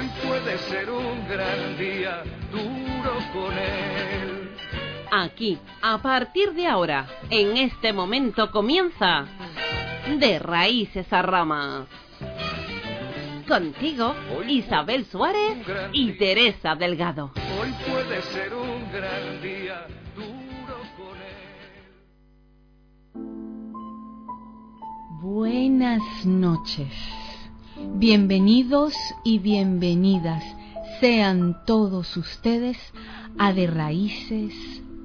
Hoy puede ser un gran día, duro con él. Aquí, a partir de ahora, en este momento comienza De Raíces a Ramas. Contigo, Isabel Suárez y Teresa Delgado. Hoy puede ser un gran día, duro con él. Buenas noches. Bienvenidos y bienvenidas sean todos ustedes a De Raíces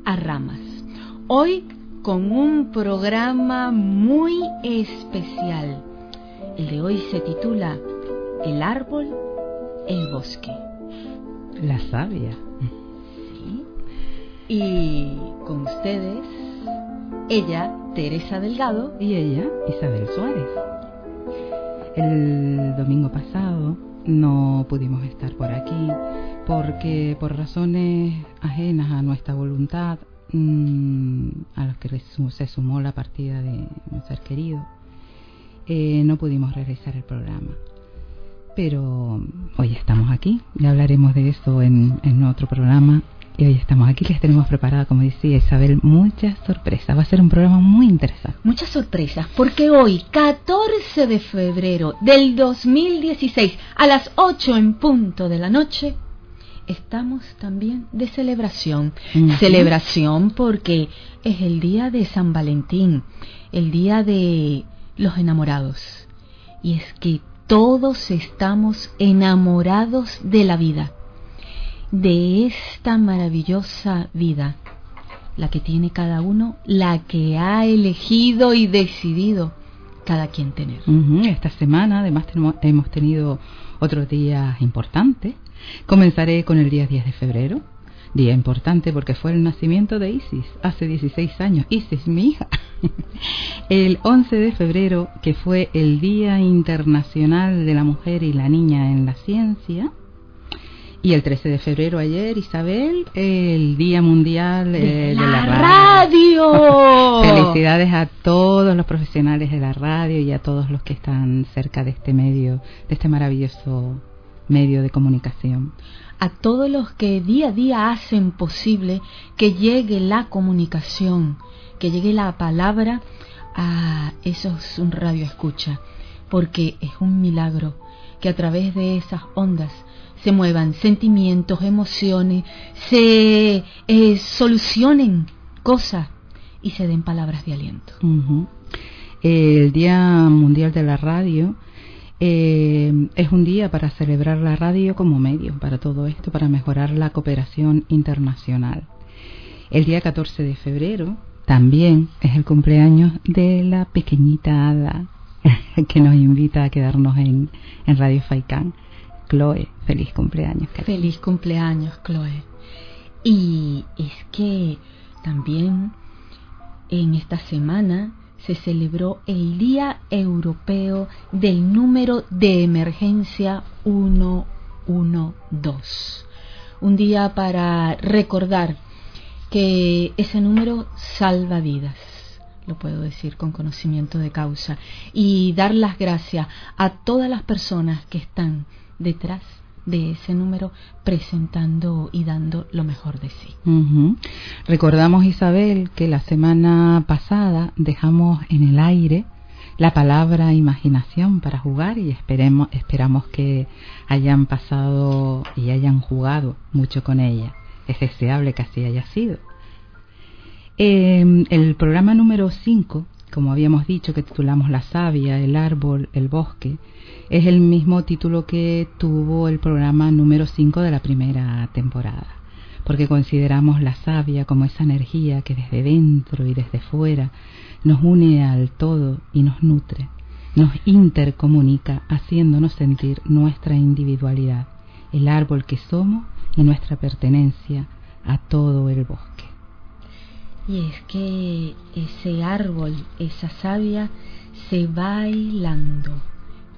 a Ramas. Hoy con un programa muy especial. El de hoy se titula El árbol, el bosque. La sabia. ¿Sí? Y con ustedes, ella, Teresa Delgado, Y ella, Isabel Suárez. El domingo pasado no pudimos estar por aquí porque por razones ajenas a nuestra voluntad, mm, a los que se sumó la partida de un ser querido, eh, no pudimos realizar el programa. Pero hoy estamos aquí, ya hablaremos de eso en, en otro programa. Y hoy estamos aquí, les tenemos preparada, como decía Isabel, muchas sorpresas. Va a ser un programa muy interesante. Muchas sorpresas, porque hoy, 14 de febrero del 2016, a las 8 en punto de la noche, estamos también de celebración. Celebración porque es el día de San Valentín, el día de los enamorados. Y es que todos estamos enamorados de la vida, de esta maravillosa vida la que tiene cada uno, la que ha elegido y decidido cada quien tener. Esta semana además tenemos- hemos tenido otros días importantes. Comenzaré con el día 10 de febrero, día importante porque fue el nacimiento de Isis hace 16 años. Isis, mi hija. El 11 de febrero, que fue el Día Internacional de la Mujer y la Niña en la Ciencia. Y el 13 de febrero ayer, Isabel, el Día Mundial eh, de la Radio. radio! Felicidades a todos los profesionales de la radio y a todos los que están cerca de este medio, de este maravilloso medio de comunicación. a todos los que día a día hacen posible que llegue la comunicación, que llegue la palabra a esos un radio escucha, porque es un milagro que a través de esas ondas se muevan sentimientos, emociones, se eh, solucionen cosas y se den palabras de aliento. El Día Mundial de la Radio eh, es un día para celebrar la radio como medio para todo esto, para mejorar la cooperación internacional. El día 14 de febrero también es el cumpleaños de la pequeñita Ada que nos invita a quedarnos en, en Radio Faicán. Chloe, feliz cumpleaños. cariño. Feliz cumpleaños, Chloe. Y es que también en esta semana se celebró el Día Europeo del número de emergencia 112. Un día para recordar que ese número salva vidas, lo puedo decir con conocimiento de causa, y dar las gracias a todas las personas que están detrás de ese número presentando y dando lo mejor de sí. Recordamos, Isabel, que la semana pasada dejamos en el aire la palabra imaginación para jugar y esperemos, esperamos que hayan pasado y hayan jugado mucho con ella. Es deseable que así haya sido. Eh, el programa número 5, como habíamos dicho, que titulamos La savia, el árbol, el bosque, es el mismo título que tuvo el programa número 5 de la primera temporada, porque consideramos la savia como esa energía que desde dentro y desde fuera nos une al todo y nos nutre, nos intercomunica, haciéndonos sentir nuestra individualidad, el árbol que somos y nuestra pertenencia a todo el bosque. Y es que ese árbol, esa savia, se va hilando,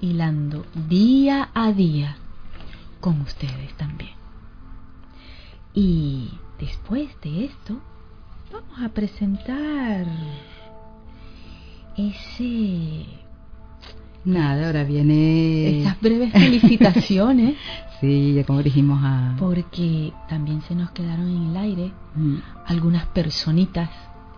hilando día a día con ustedes también. Y después de esto, vamos a presentar ese Nada, ahora viene... Estas breves felicitaciones. sí, ya como dijimos a... Porque también se nos quedaron en el aire Mm. algunas personitas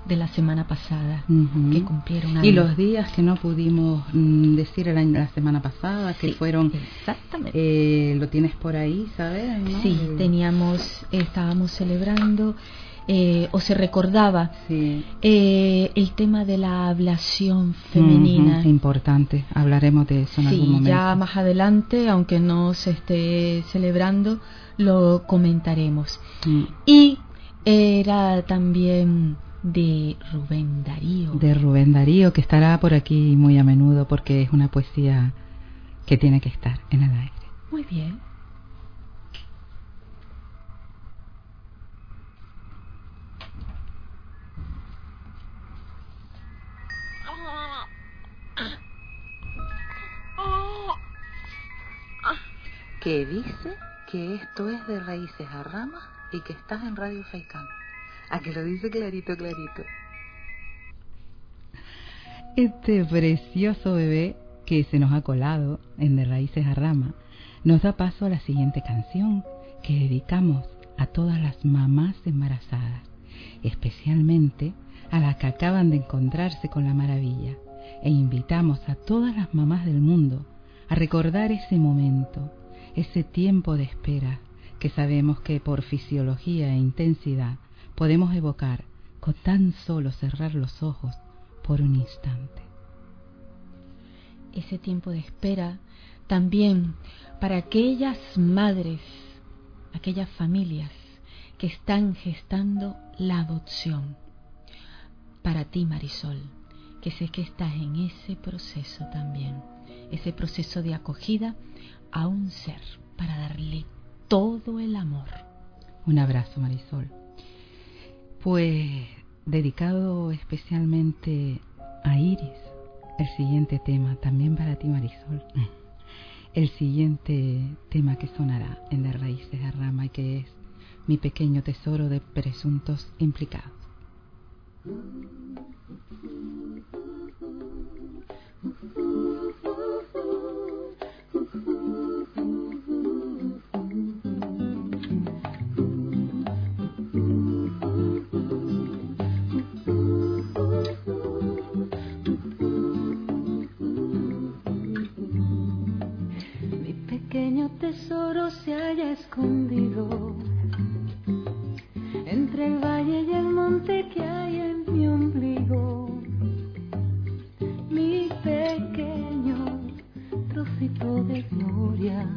de la semana pasada Ujú. que cumplieron Y años. los días que no pudimos mm, decir el año- la semana pasada, que Sí, fueron... Exactamente. Eh, ¿Lo tienes por ahí, sabes? no? sí, El- teníamos, estábamos celebrando eh, o se recordaba Sí. eh, el tema de la ablación femenina. Importante, hablaremos de eso en algún Sí, momento. ya más adelante, aunque no se esté celebrando, lo comentaremos. Mm. Y era también de Rubén Darío. De Rubén Darío, que estará por aquí muy a menudo porque es una poesía que tiene que estar en el aire. Muy bien. Que dice que esto es de raíces a ramas y que estás en Radio Faikán. A que lo dice clarito, clarito. Este precioso bebé que se nos ha colado en De Raíces a Rama nos da paso a la siguiente canción que dedicamos a todas las mamás embarazadas, especialmente a las que acaban de encontrarse con la maravilla, e invitamos a todas las mamás del mundo a recordar ese momento, ese tiempo de espera que sabemos que por fisiología e intensidad podemos evocar con tan solo cerrar los ojos por un instante. Ese tiempo de espera también para aquellas madres, aquellas familias que están gestando la adopción. Para ti, Marisol, que sé que estás en ese proceso también, ese proceso de acogida a un ser para darle todo el amor. Un abrazo, Marisol. Pues dedicado especialmente a Iris, el siguiente tema, también para ti, Marisol. El siguiente tema que sonará en las raíces de rama y que es mi pequeño tesoro de presuntos implicados. Mi pequeño tesoro se haya escondido el valle y el monte que hay en mi ombligo. Mi pequeño trocito de gloria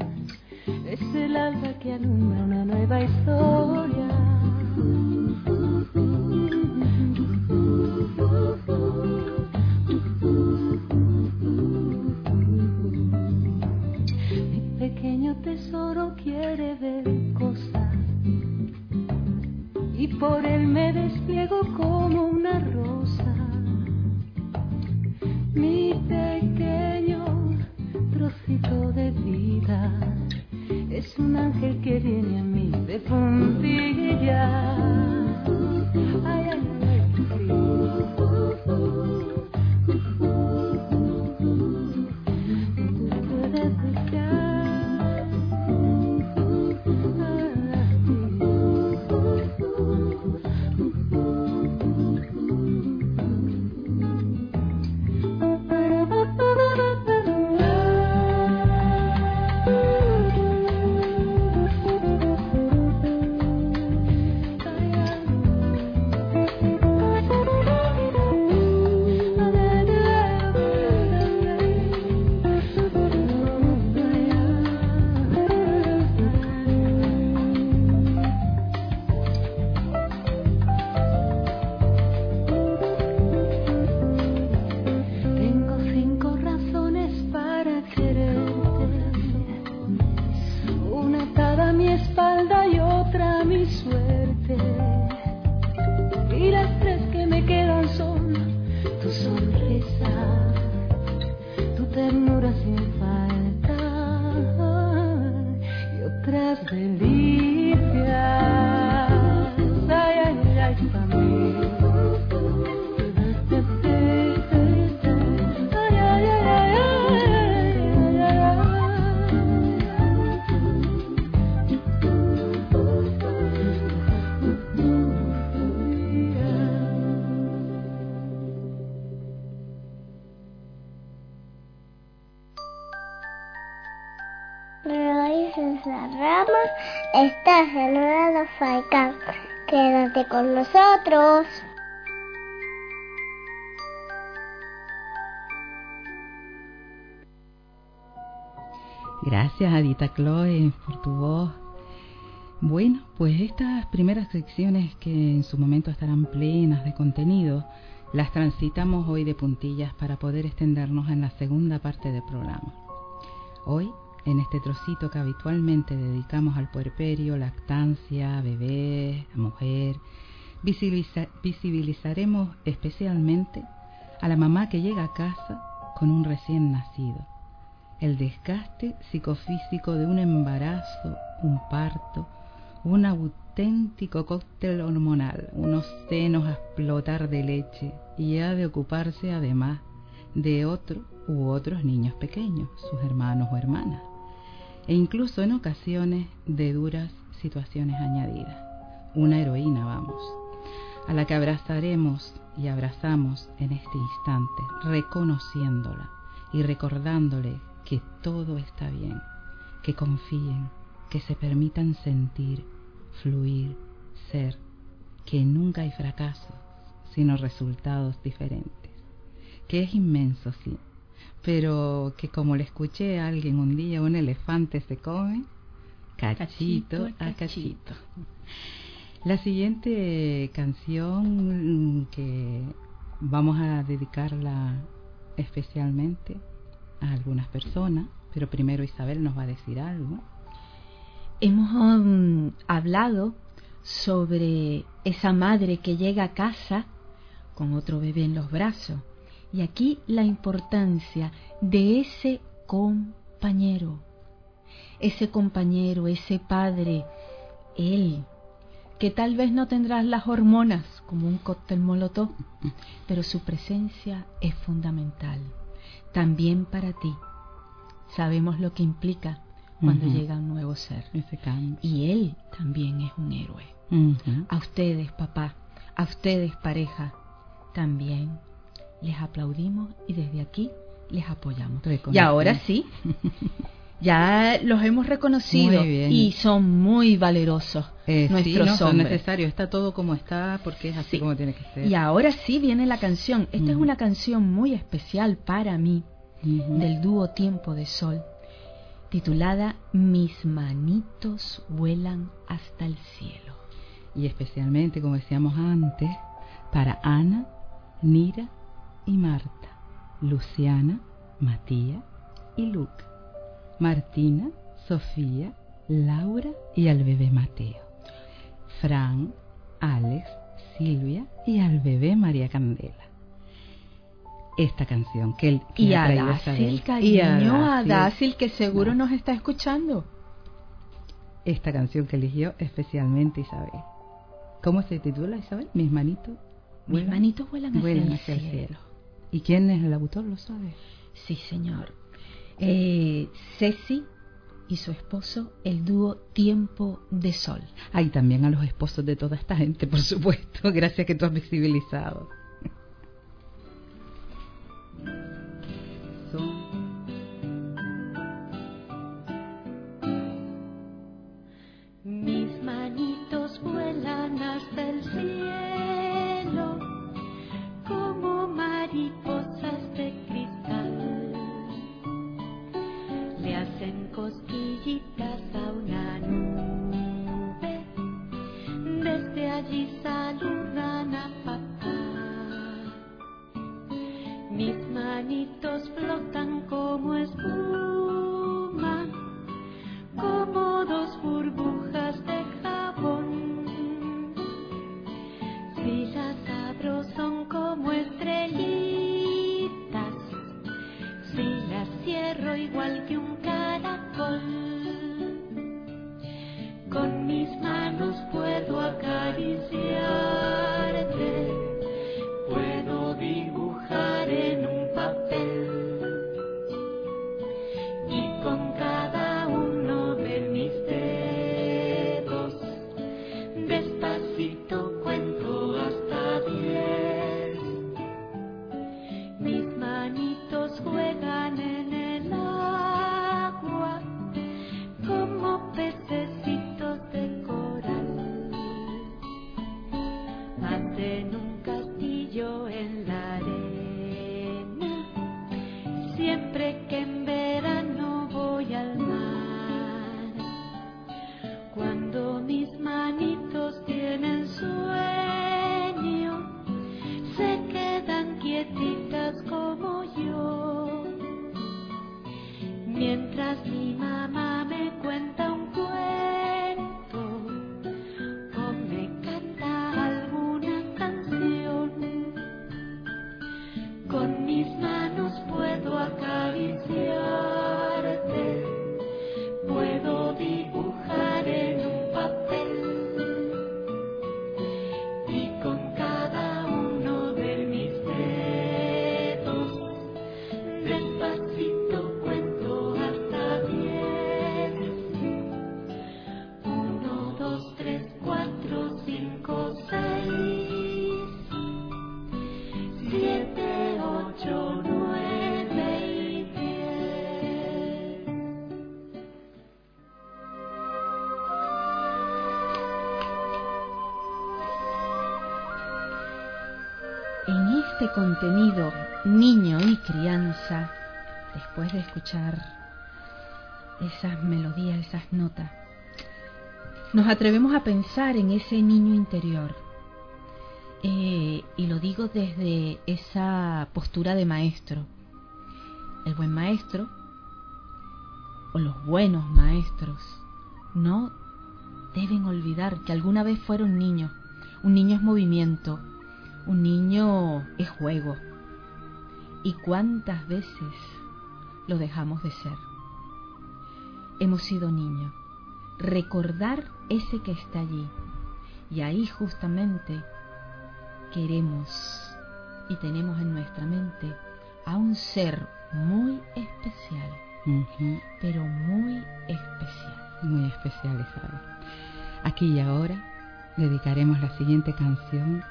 es el alba que alumbra una nueva historia. Mi pequeño tesoro quiere ver y por él me despliego como una rosa. Mi pequeño trocito de vida es un ángel que viene a mí de puntillas. Con nosotros. Gracias, Adita Chloe, por tu voz. Bueno, pues estas primeras secciones que en su momento estarán plenas de contenido, las transitamos hoy de puntillas para poder extendernos en la segunda parte del programa. Hoy, en este trocito que habitualmente dedicamos al puerperio, lactancia, bebé, mujer, visibilizaremos especialmente a la mamá que llega a casa con un recién nacido, el desgaste psicofísico de un embarazo, un parto, un auténtico cóctel hormonal, unos senos a explotar de leche y ha de ocuparse además de otro u otros niños pequeños, sus hermanos o hermanas, e incluso en ocasiones de duras situaciones añadidas. Una heroína, vamos, a la que abrazaremos y abrazamos en este instante, reconociéndola y recordándole que todo está bien, que confíen, que se permitan sentir, fluir, ser, que nunca hay fracasos, sino resultados diferentes, que es inmenso, sí, pero que como le escuché a alguien un día, un elefante se come cachito, a cachito. La siguiente canción que vamos a dedicarla especialmente a algunas personas, pero primero Isabel nos va a decir algo. Hemos um, hablado sobre esa madre que llega a casa con otro bebé en los brazos. Y aquí la importancia de ese compañero, ese compañero, ese padre, él, que tal vez no tendrás las hormonas como un cóctel molotov, pero su presencia es fundamental. También para ti. Sabemos lo que implica cuando llega un nuevo ser. Y él también es un héroe. A ustedes, papá, a ustedes, pareja, también les aplaudimos y desde aquí les apoyamos. Y ahora sí, ya los hemos reconocido y son muy valerosos eh, nuestros sí, no, son necesarios. Está todo como está porque es así como tiene que ser. Y ahora sí viene la canción. Esta es una canción muy especial para mí del dúo Tiempo de Sol titulada Mis manitos vuelan hasta el cielo. Y especialmente, como decíamos antes, para Ana, Nira y Marta, Luciana, Matías y Luke, Martina, Sofía, Laura y al bebé Mateo, Fran, Alex, Silvia y al bebé María Candela. Esta canción que él y a Dácil, cariño, a Dácil que seguro nos está escuchando. Esta canción que eligió especialmente Isabel. ¿Cómo se titula Isabel? Mis manitos mis manitos vuelan hacia, el, cielo. ¿Y quién es el autor? ¿Lo sabe? Sí, señor. Eh, Ceci y su esposo, el dúo Tiempo de Sol. Hay también a los esposos de toda esta gente, por supuesto. Gracias que tú has visibilizado. quitas este contenido niño y crianza, después de escuchar esas melodías, esas notas, nos atrevemos a pensar en ese niño interior. Eh, y lo digo desde esa postura de maestro. El buen maestro, o los buenos maestros, no deben olvidar que alguna vez fueron niños. Un niño es movimiento, un niño es juego. ¿Y cuántas veces lo dejamos de ser? Hemos sido niños. Recordar ese que está allí. Y ahí justamente queremos y tenemos en nuestra mente a un ser muy especial, pero muy especial. Muy especial, Isabel. Aquí y ahora dedicaremos la siguiente canción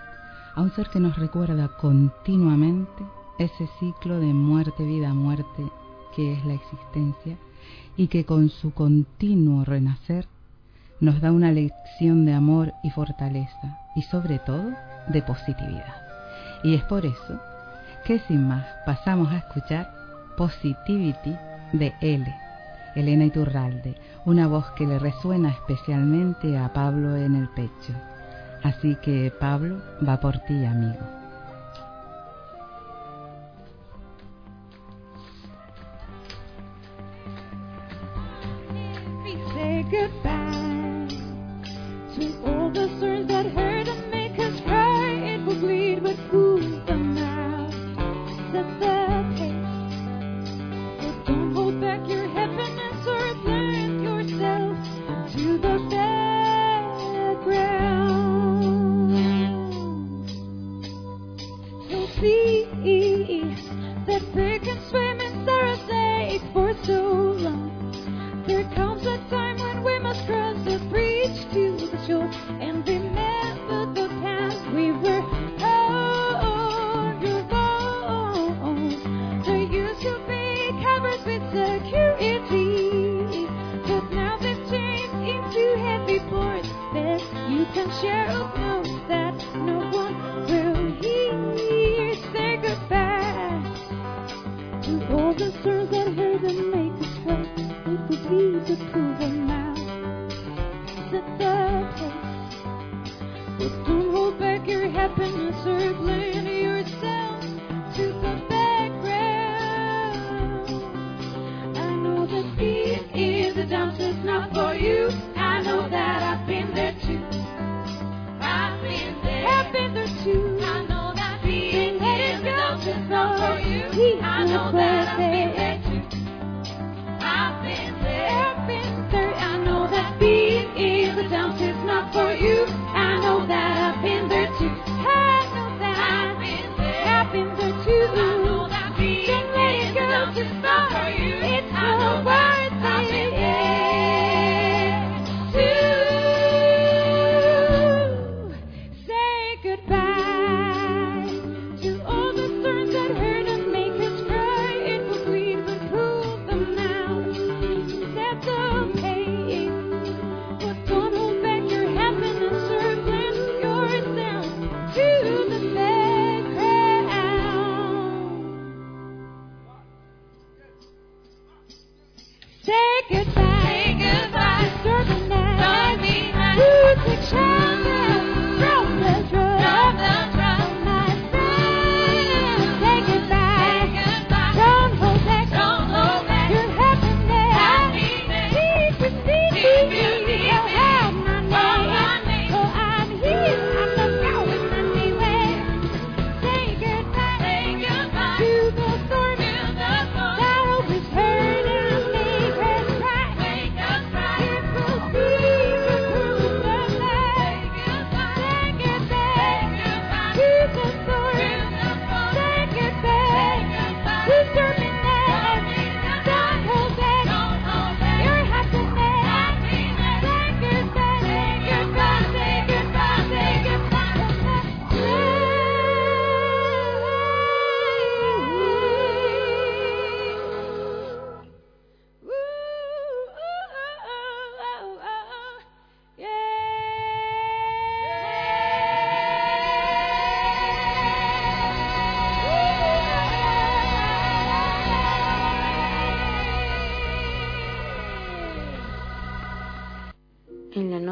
a un ser que nos recuerda continuamente ese ciclo de muerte, vida, muerte que es la existencia y que con su continuo renacer nos da una lección de amor y fortaleza y sobre todo de positividad. Y es por eso que sin más pasamos a escuchar Positivity de L, Elena Iturralde, una voz que le resuena especialmente a Pablo en el pecho. Así que Pablo va por ti, amigo.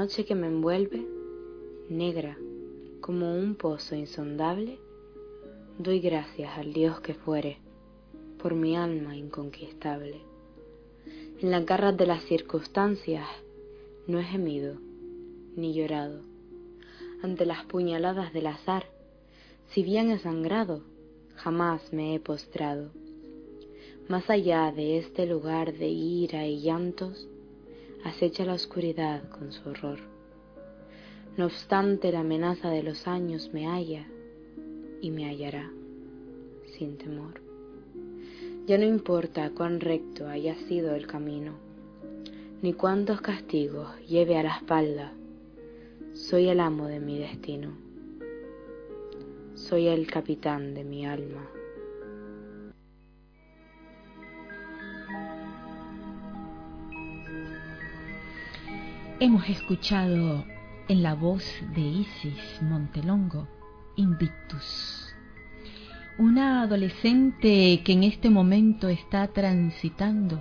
Noche que me envuelve, negra como un pozo insondable, doy gracias al Dios que fuere por mi alma inconquistable. En las garras de las circunstancias no he gemido ni llorado ante las puñaladas del azar, si bien he sangrado, jamás me he postrado. Más allá de este lugar de ira y llantos, acecha la oscuridad con su horror. No obstante, la amenaza de los años me halla y me hallará sin temor. Ya no importa cuán recto haya sido el camino, ni cuántos castigos lleve a la espalda, soy el amo de mi destino, soy el capitán de mi alma. Hemos escuchado en la voz de Isis Montelongo, Invictus. Una adolescente que en este momento está transitando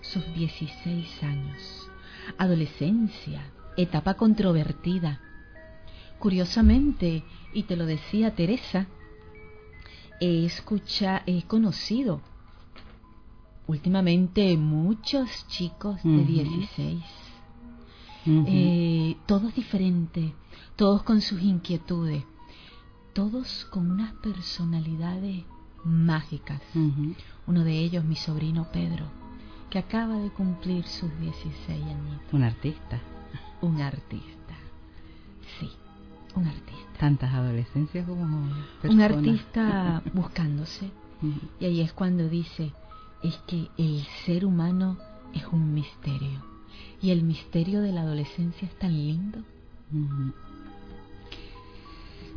sus 16 años. Adolescencia, etapa controvertida. Curiosamente, y te lo decía Teresa, he escuchado, he conocido últimamente muchos chicos de 16 eh, todos diferentes, todos con sus inquietudes, todos con unas personalidades mágicas. Uno de ellos, mi sobrino Pedro, que acaba de cumplir sus 16 años. Un artista. Un artista, sí, un artista. Tantas adolescencias como Un artista buscándose. Y ahí es cuando dice, es que el ser humano es un misterio y el misterio de la adolescencia es tan lindo.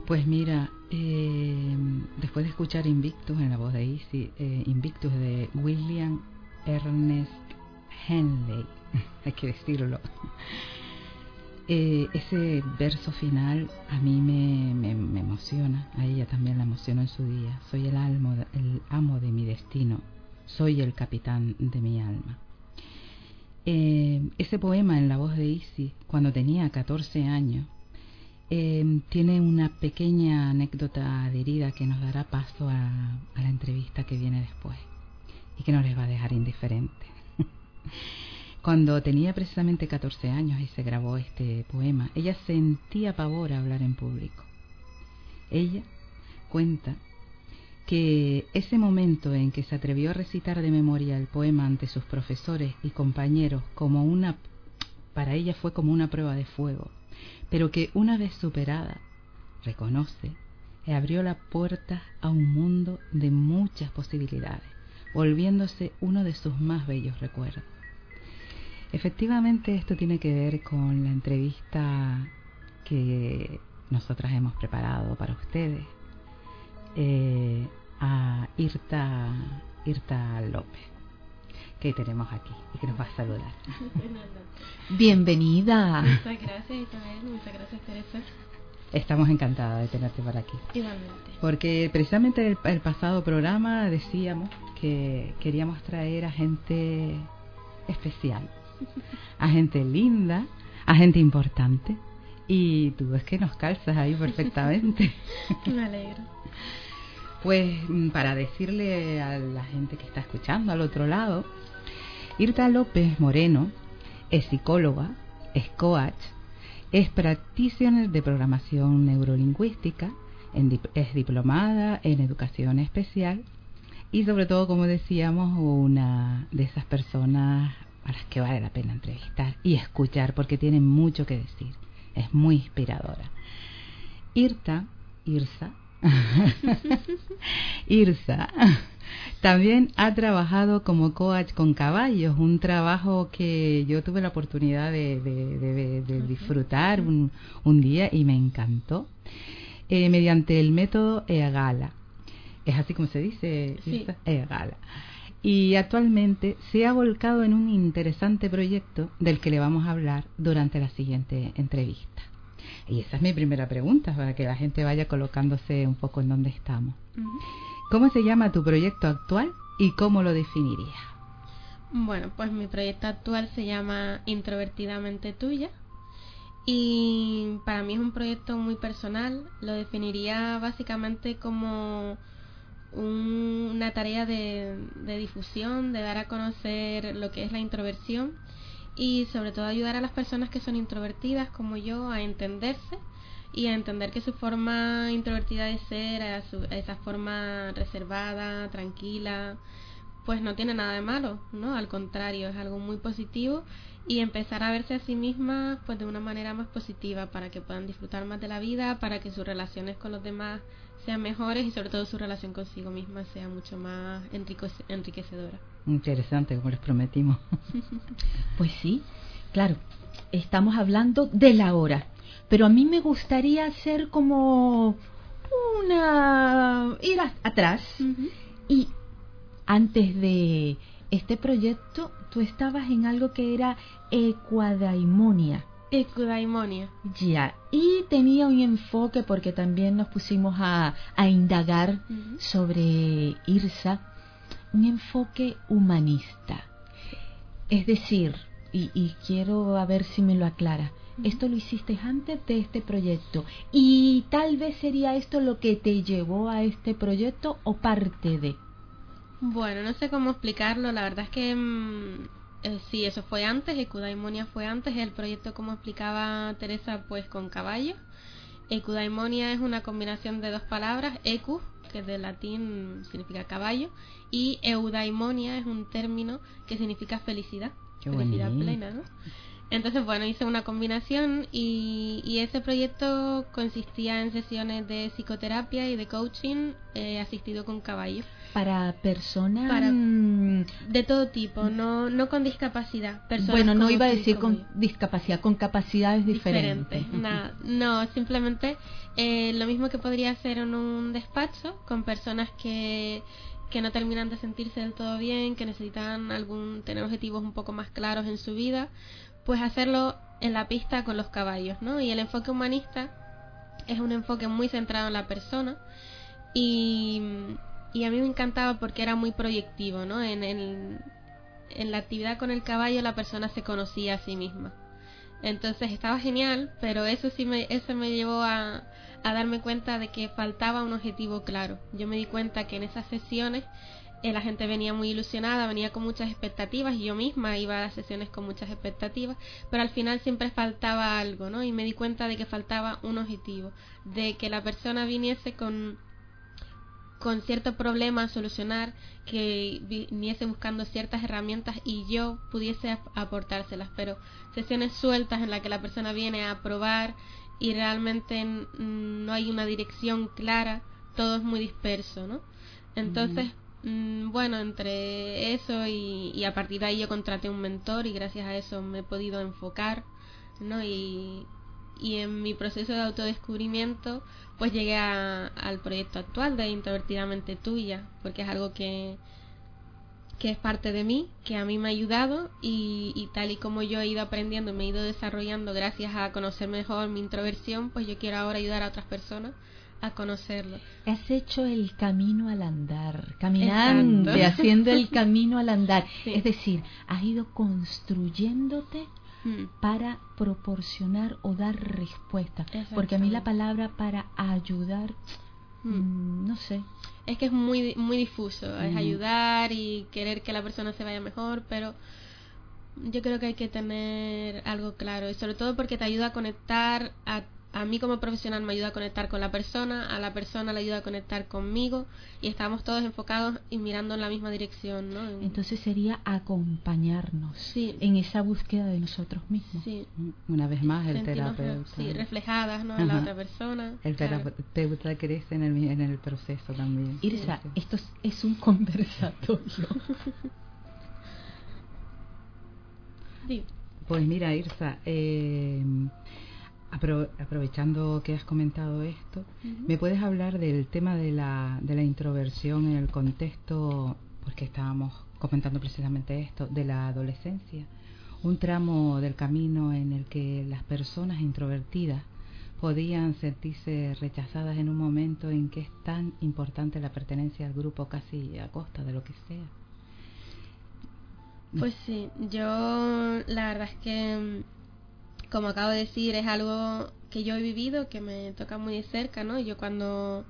Pues mira, eh, después de escuchar Invictus en la voz de Easy, eh, Invictus de William Ernest Henley, hay que decirlo. Eh, ese verso final a mí me, me, emociona, a ella también la emocionó en su día. Soy el, alma, el amo de mi destino, soy el capitán de mi alma. Eh, ese poema en la voz de Isi, cuando tenía 14 años, eh, tiene una pequeña anécdota adherida que nos dará paso a, la entrevista que viene después y que no les va a dejar indiferentes. cuando tenía precisamente 14 años y se grabó este poema, ella sentía pavor a hablar en público. Ella cuenta que ese momento en que se atrevió a recitar de memoria el poema ante sus profesores y compañeros como una para ella fue como una prueba de fuego, pero que una vez superada, reconoce, abrió la puerta a un mundo de muchas posibilidades, volviéndose uno de sus más bellos recuerdos. Efectivamente, esto tiene que ver con la entrevista que nosotras hemos preparado para ustedes. Eh, a Irta, Irta López, que tenemos aquí y que nos va a saludar. Bienvenida. Muchas gracias Isabel, muchas gracias Teresa. Estamos encantadas de tenerte por aquí. Igualmente. Porque precisamente el, el pasado programa decíamos que queríamos traer a gente especial, a gente linda, a gente importante. Y tú es que nos calzas ahí perfectamente. Me alegro. Pues mm, para decirle a la gente que está escuchando al otro lado, Irta López Moreno es psicóloga, es coach, es practitioner de programación neurolingüística, es diplomada en educación especial y sobre todo, como decíamos, una de esas personas a las que vale la pena entrevistar y escuchar porque tiene mucho que decir. Es muy inspiradora. Irta, Irsa, Irsa también ha trabajado como coach con caballos, un trabajo que yo tuve la oportunidad de, disfrutar un, día y me encantó, eh, mediante el método EAGALA. Es así como se dice, EAGALA. Y actualmente se ha volcado en un interesante proyecto del que le vamos a hablar durante la siguiente entrevista. Y esa es mi primera pregunta, para que la gente vaya colocándose un poco en dónde estamos. ¿Cómo se llama tu proyecto actual y cómo lo definirías? Bueno, pues mi proyecto actual se llama Introvertidamente Tuya. Y para mí es un proyecto muy personal, lo definiría básicamente como una tarea de, difusión, de dar a conocer lo que es la introversión y sobre todo ayudar a las personas que son introvertidas como yo a entenderse y a entender que su forma introvertida de ser, a, esa forma reservada, tranquila, pues no tiene nada de malo, ¿no? Al contrario, es algo muy positivo y empezar a verse a sí misma pues de una manera más positiva para que puedan disfrutar más de la vida, para que sus relaciones con los demás sean mejores y sobre todo su relación consigo misma sea mucho más enriquecedora. Interesante, como les prometimos. pues sí, claro, estamos hablando de la hora, pero a mí me gustaría hacer como una... ir atrás y antes de este proyecto tú estabas en algo que era ecuadaimonia. Ya, y tenía un enfoque porque también nos pusimos a, a indagar sobre Irsa, un enfoque humanista. Es decir, y, y, quiero a ver si me lo aclara, esto lo hiciste antes de este proyecto y tal vez sería esto lo que te llevó a este proyecto o parte de. Bueno, no sé cómo explicarlo, la verdad es que mm, eh, sí, eso fue antes, Ecudaimonia fue antes, el proyecto como explicaba Teresa, pues con caballo. Ecudaimonia es una combinación de dos palabras, ecu, que de latín significa caballo, y eudaimonia es un término que significa felicidad, felicidad plena, ¿no? Entonces, bueno, hice una combinación y, y, ese proyecto consistía en sesiones de psicoterapia y de coaching eh, asistido con caballo. Para personas de todo tipo, no, no con discapacidad. bueno, no iba a decir con discapacidad, con capacidades diferentes. no, simplemente eh, lo mismo que podría hacer en un despacho con personas que que no terminan de sentirse del todo bien, que necesitan algún tener objetivos un poco más claros en su vida, pues hacerlo en la pista con los caballos, ¿no? Y el enfoque humanista es un enfoque muy centrado en la persona y, y a mí me encantaba porque era muy proyectivo, ¿no? En, el, en la actividad con el caballo la persona se conocía a sí misma. Entonces estaba genial, pero eso sí me, eso me llevó a, a darme cuenta de que faltaba un objetivo claro. Yo me di cuenta que en esas sesiones eh, la gente venía muy ilusionada, venía con muchas expectativas y yo misma iba a las sesiones con muchas expectativas, pero al final siempre faltaba algo, ¿no? Y me di cuenta de que faltaba un objetivo, de que la persona viniese con con cierto problema a solucionar, que viniese buscando ciertas herramientas y yo pudiese aportárselas, pero sesiones sueltas en las que la persona viene a probar y realmente no hay una dirección clara, todo es muy disperso, ¿no? Entonces, Mm, bueno, entre eso y, a partir de ahí yo contraté un mentor y gracias a eso me he podido enfocar, ¿no? Y, y en mi proceso de autodescubrimiento pues llegué al proyecto actual de Introvertidamente Tuya, porque es algo que, que es parte de mí, que a mí me ha ayudado y, y tal y como yo he ido aprendiendo, me he ido desarrollando gracias a conocer mejor mi introversión, pues yo quiero ahora ayudar a otras personas a conocerlo. Has hecho el camino al andar, caminando, haciendo el camino al andar. Es decir, has ido construyéndote mm. para proporcionar o dar respuesta. Porque a mí la palabra para ayudar, mm. Mm, no sé. Es que es muy, muy difuso, es ayudar y querer que la persona se vaya mejor, pero yo creo que hay que tener algo claro y sobre todo porque te ayuda a conectar a a mí como profesional me ayuda a conectar con la persona, a la persona le ayuda a conectar conmigo y estamos todos enfocados y mirando en la misma dirección, ¿no? Entonces sería acompañarnos en esa búsqueda de nosotros mismos. Sí. Una vez más el terapeuta. Sí, reflejadas, ¿no? En la otra persona. El terapeuta crece en el, en el proceso también. Irsa, esto es, un conversatorio. Pues mira, Irsa, eh, aprovechando que has comentado esto, ¿me puedes hablar del tema de la, de la introversión en el contexto, porque estábamos comentando precisamente esto, de la adolescencia? Un tramo del camino en el que las personas introvertidas podían sentirse rechazadas en un momento en que es tan importante la pertenencia al grupo casi a costa de lo que sea. Pues sí, yo la verdad es que como acabo de decir, es algo que yo he vivido, que me toca muy de cerca, ¿no? Yo cuando,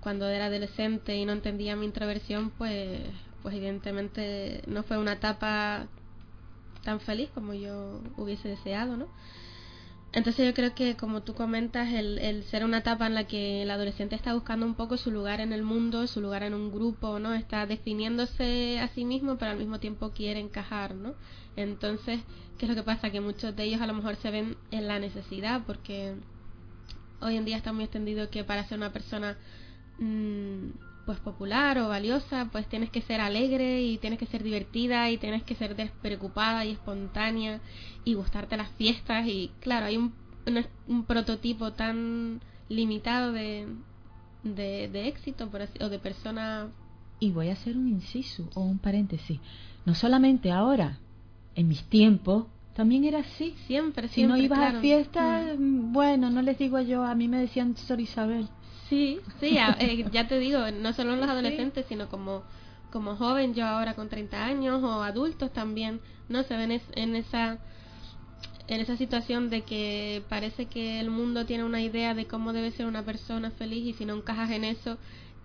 cuando era adolescente y no entendía mi introversión, pues, pues evidentemente no fue una etapa tan feliz como yo hubiese deseado, ¿no? Entonces yo creo que como tú comentas, el, el, ser una etapa en la que el adolescente está buscando un poco su lugar en el mundo, su lugar en un grupo, ¿no? Está definiéndose a sí mismo, pero al mismo tiempo quiere encajar, ¿no? Entonces, ¿qué es lo que pasa? Que muchos de ellos a lo mejor se ven en la necesidad, porque hoy en día está muy extendido que para ser una persona mmm, pues popular o valiosa, pues tienes que ser alegre y tienes que ser divertida y tienes que ser despreocupada y espontánea y gustarte las fiestas y claro, hay un, un, prototipo tan limitado de, de, de éxito por así, o de persona... Y voy a hacer un inciso o un paréntesis. No solamente ahora, en mis tiempos también era así. Siempre, siempre. Si no ibas claro. a fiestas, mm. bueno, no les digo yo, a mí me decían Sor Isabel. Sí, sí, eh, ya te digo, no solo los adolescentes, sí. sino como como joven, yo ahora con 30 años o adultos también, no se ven en esa en esa situación de que parece que el mundo tiene una idea de cómo debe ser una persona feliz y si no encajas en eso,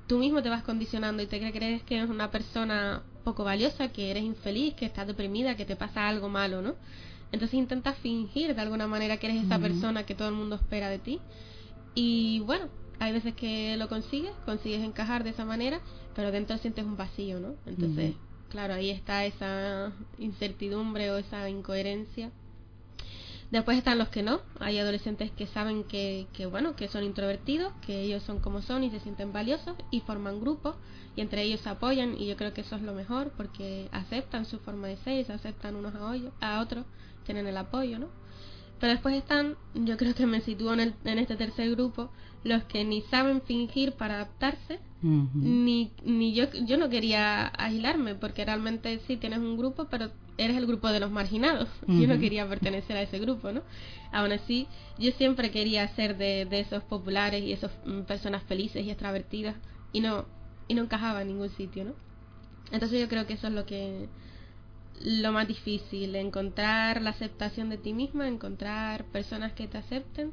tú mismo te vas condicionando y te crees que eres una persona poco valiosa, que eres infeliz, que estás deprimida, que te pasa algo malo, ¿no? Entonces intentas fingir de alguna manera que eres esa persona que todo el mundo espera de ti. Y bueno, hay veces que lo consigues, consigues encajar de esa manera, pero dentro sientes un vacío, ¿no? Entonces, uh -huh. claro, ahí está esa incertidumbre o esa incoherencia. Después están los que no, hay adolescentes que saben que, que, bueno, que son introvertidos, que ellos son como son y se sienten valiosos y forman grupos y entre ellos se apoyan y yo creo que eso es lo mejor porque aceptan su forma de ser y se aceptan unos a, hoyo, a otros, tienen el apoyo, ¿no? Pero después están, yo creo que me sitúo en, el, en este tercer grupo, los que ni saben fingir para adaptarse, uh -huh. ni, ni yo, yo no quería aislarme, porque realmente sí tienes un grupo, pero eres el grupo de los marginados. Uh -huh. Yo no quería pertenecer a ese grupo, ¿no? Aún así, yo siempre quería ser de, de esos populares y esas mm, personas felices y extravertidas, y no, y no encajaba en ningún sitio, ¿no? Entonces yo creo que eso es lo que lo más difícil, encontrar la aceptación de ti misma, encontrar personas que te acepten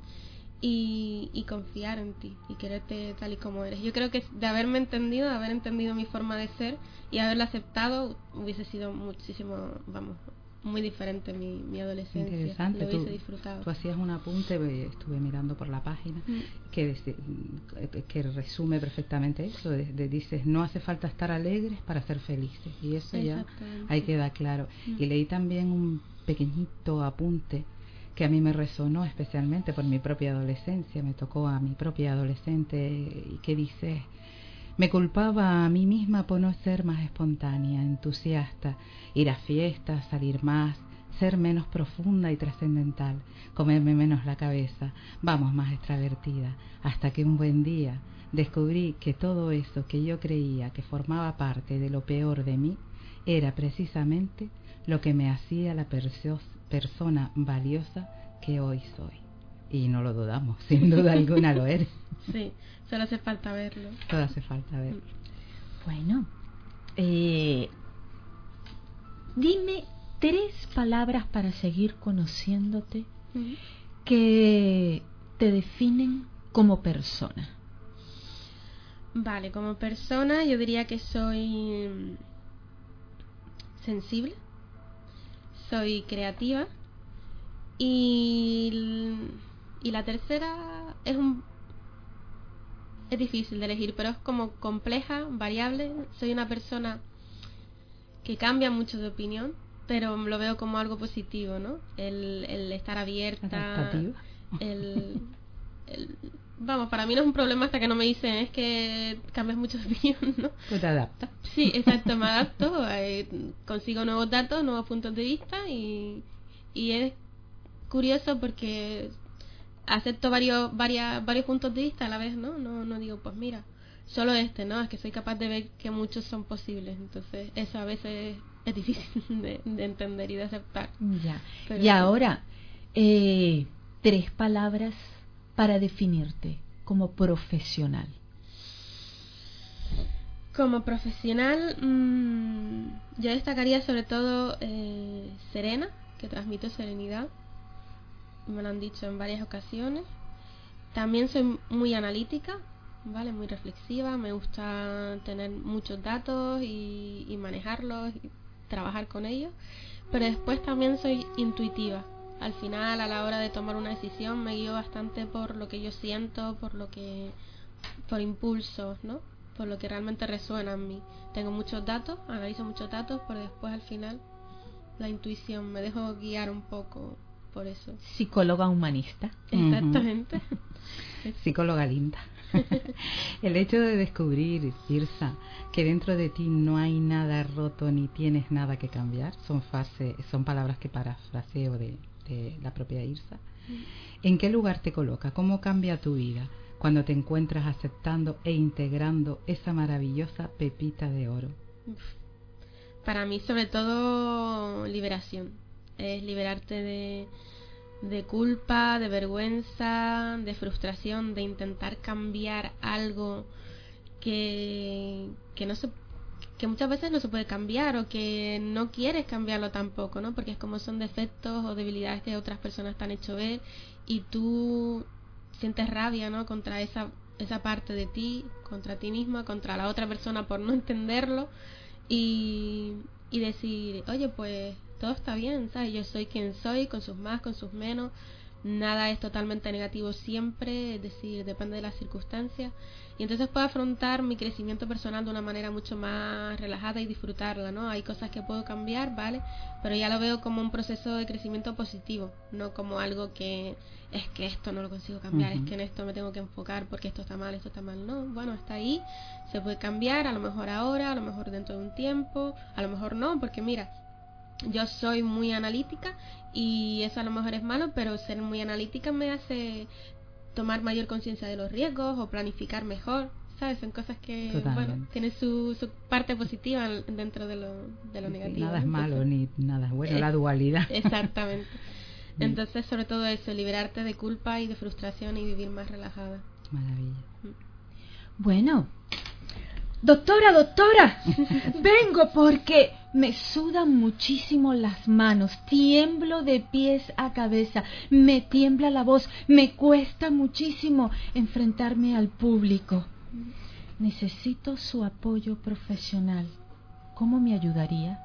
y, y, confiar en ti y quererte tal y como eres. Yo creo que de haberme entendido, de haber entendido mi forma de ser y haberla aceptado, hubiese sido muchísimo, vamos, muy diferente mi, mi adolescencia. Interesante. Lo hubiese tú, disfrutado. Tú hacías un apunte, estuve mirando por la página, mm. que, que resume perfectamente eso. De, de, dices, no hace falta estar alegres para ser felices. Y eso ya ahí queda claro. Mm. Y leí también un pequeñito apunte que a mí me resonó especialmente por mi propia adolescencia, me tocó a mi propia adolescente y que dice, me culpaba a mí misma por no ser más espontánea, entusiasta, ir a fiestas, salir más, ser menos profunda y trascendental, comerme menos la cabeza, vamos más extravertida, hasta que un buen día descubrí que todo eso que yo creía que formaba parte de lo peor de mí era precisamente lo que me hacía la persona valiosa que hoy soy. Y no lo dudamos, sin duda alguna lo eres. Sí, solo hace falta verlo. Solo hace falta verlo. Bueno, eh, dime tres palabras para seguir conociéndote uh -huh. que te definen como persona. Vale, como persona yo diría que soy sensible, soy creativa y, y la tercera es un es difícil de elegir, pero es como compleja, variable. Soy una persona que cambia mucho de opinión, pero lo veo como algo positivo, ¿no? El, el estar abierta, el, el, vamos, para mí no es un problema hasta que no me dicen es que cambias mucho de opinión, ¿no? Pues te adaptas. Sí, exacto, me adapto, eh, consigo nuevos datos, nuevos puntos de vista y, y es curioso porque acepto varios varias, varios puntos de vista a la vez, ¿no? ¿no? No digo, pues mira, solo este, ¿no? Es que soy capaz de ver que muchos son posibles, entonces eso a veces es difícil de, de entender y de aceptar. Ya. Pero, y ahora, eh, tres palabras para definirte como profesional. Como profesional, mmm, yo destacaría sobre todo eh, serena, que transmito serenidad. Me lo han dicho en varias ocasiones. También soy muy analítica, ¿vale? Muy reflexiva, me gusta tener muchos datos y, y manejarlos y trabajar con ellos. Pero después también soy intuitiva. Al final, a la hora de tomar una decisión, me guío bastante por lo que yo siento, por lo que. por impulsos, ¿no? Por lo que realmente resuena en mí. Tengo muchos datos, analizo muchos datos, pero después al final la intuición me dejo guiar un poco por eso. Psicóloga humanista. Exactamente. Psicóloga linda. El hecho de descubrir, Irsa, que dentro de ti no hay nada roto ni tienes nada que cambiar, son, fase, son palabras que parafraseo de, de la propia Irsa. ¿En qué lugar te coloca? ¿Cómo cambia tu vida cuando te encuentras aceptando e integrando esa maravillosa pepita de oro? Para mí, sobre todo, liberación. Es liberarte de, de culpa, de vergüenza, de frustración, de intentar cambiar algo que, que no se que muchas veces no se puede cambiar o que no quieres cambiarlo tampoco, ¿no? Porque es como son defectos o debilidades que otras personas te han hecho ver y tú sientes rabia, ¿no? Contra esa esa parte de ti, contra ti misma, contra la otra persona por no entenderlo y, y decir, oye, pues todo está bien, ¿sabes? Yo soy quien soy, con sus más, con sus menos, nada es totalmente negativo siempre, es decir, depende de las circunstancias. Y entonces puedo afrontar mi crecimiento personal de una manera mucho más relajada y disfrutarla, ¿no? Hay cosas que puedo cambiar, ¿vale? Pero ya lo veo como un proceso de crecimiento positivo, no como algo que es que esto no lo consigo cambiar, es que en esto me tengo que enfocar porque esto está mal, esto está mal. No, bueno, está ahí, se puede cambiar, a lo mejor ahora, a lo mejor dentro de un tiempo, a lo mejor no, porque mira, yo soy muy analítica y eso a lo mejor es malo, pero ser muy analítica me hace tomar mayor conciencia de los riesgos o planificar mejor, ¿sabes? Son cosas que, bueno, tienen su, su parte positiva dentro de lo, de lo negativo. Nada es malo ni nada es bueno, la dualidad. Exactamente. Entonces, sobre todo eso, liberarte de culpa y de frustración y vivir más relajada. Maravilla. Bueno, doctora, doctora, vengo porque me sudan muchísimo las manos, tiemblo de pies a cabeza, me tiembla la voz, me cuesta muchísimo enfrentarme al público. Necesito su apoyo profesional. ¿Cómo me ayudaría?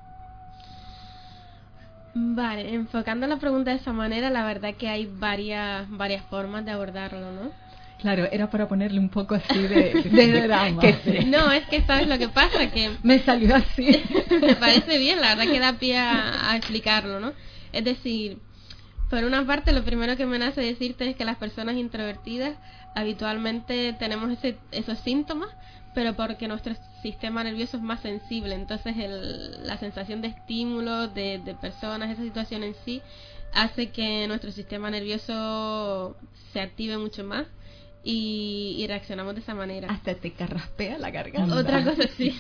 Vale, enfocando la pregunta de esa manera, la verdad que hay varias, varias formas de abordarlo, ¿no? Claro, era para ponerle un poco así de, de drama. Que No, es que sabes lo que pasa, que... Me salió así. Me parece bien, la verdad que da pie a, a explicarlo, ¿no? Es decir, por una parte, lo primero que me nace decirte es que las personas introvertidas habitualmente tenemos ese, esos síntomas, pero porque nuestro sistema nervioso es más sensible. Entonces, el, la sensación de estímulo de, de personas, esa situación en sí, hace que nuestro sistema nervioso se active mucho más y, y reaccionamos de esa manera. Hasta te carraspea la garganta. Otra cosa sí.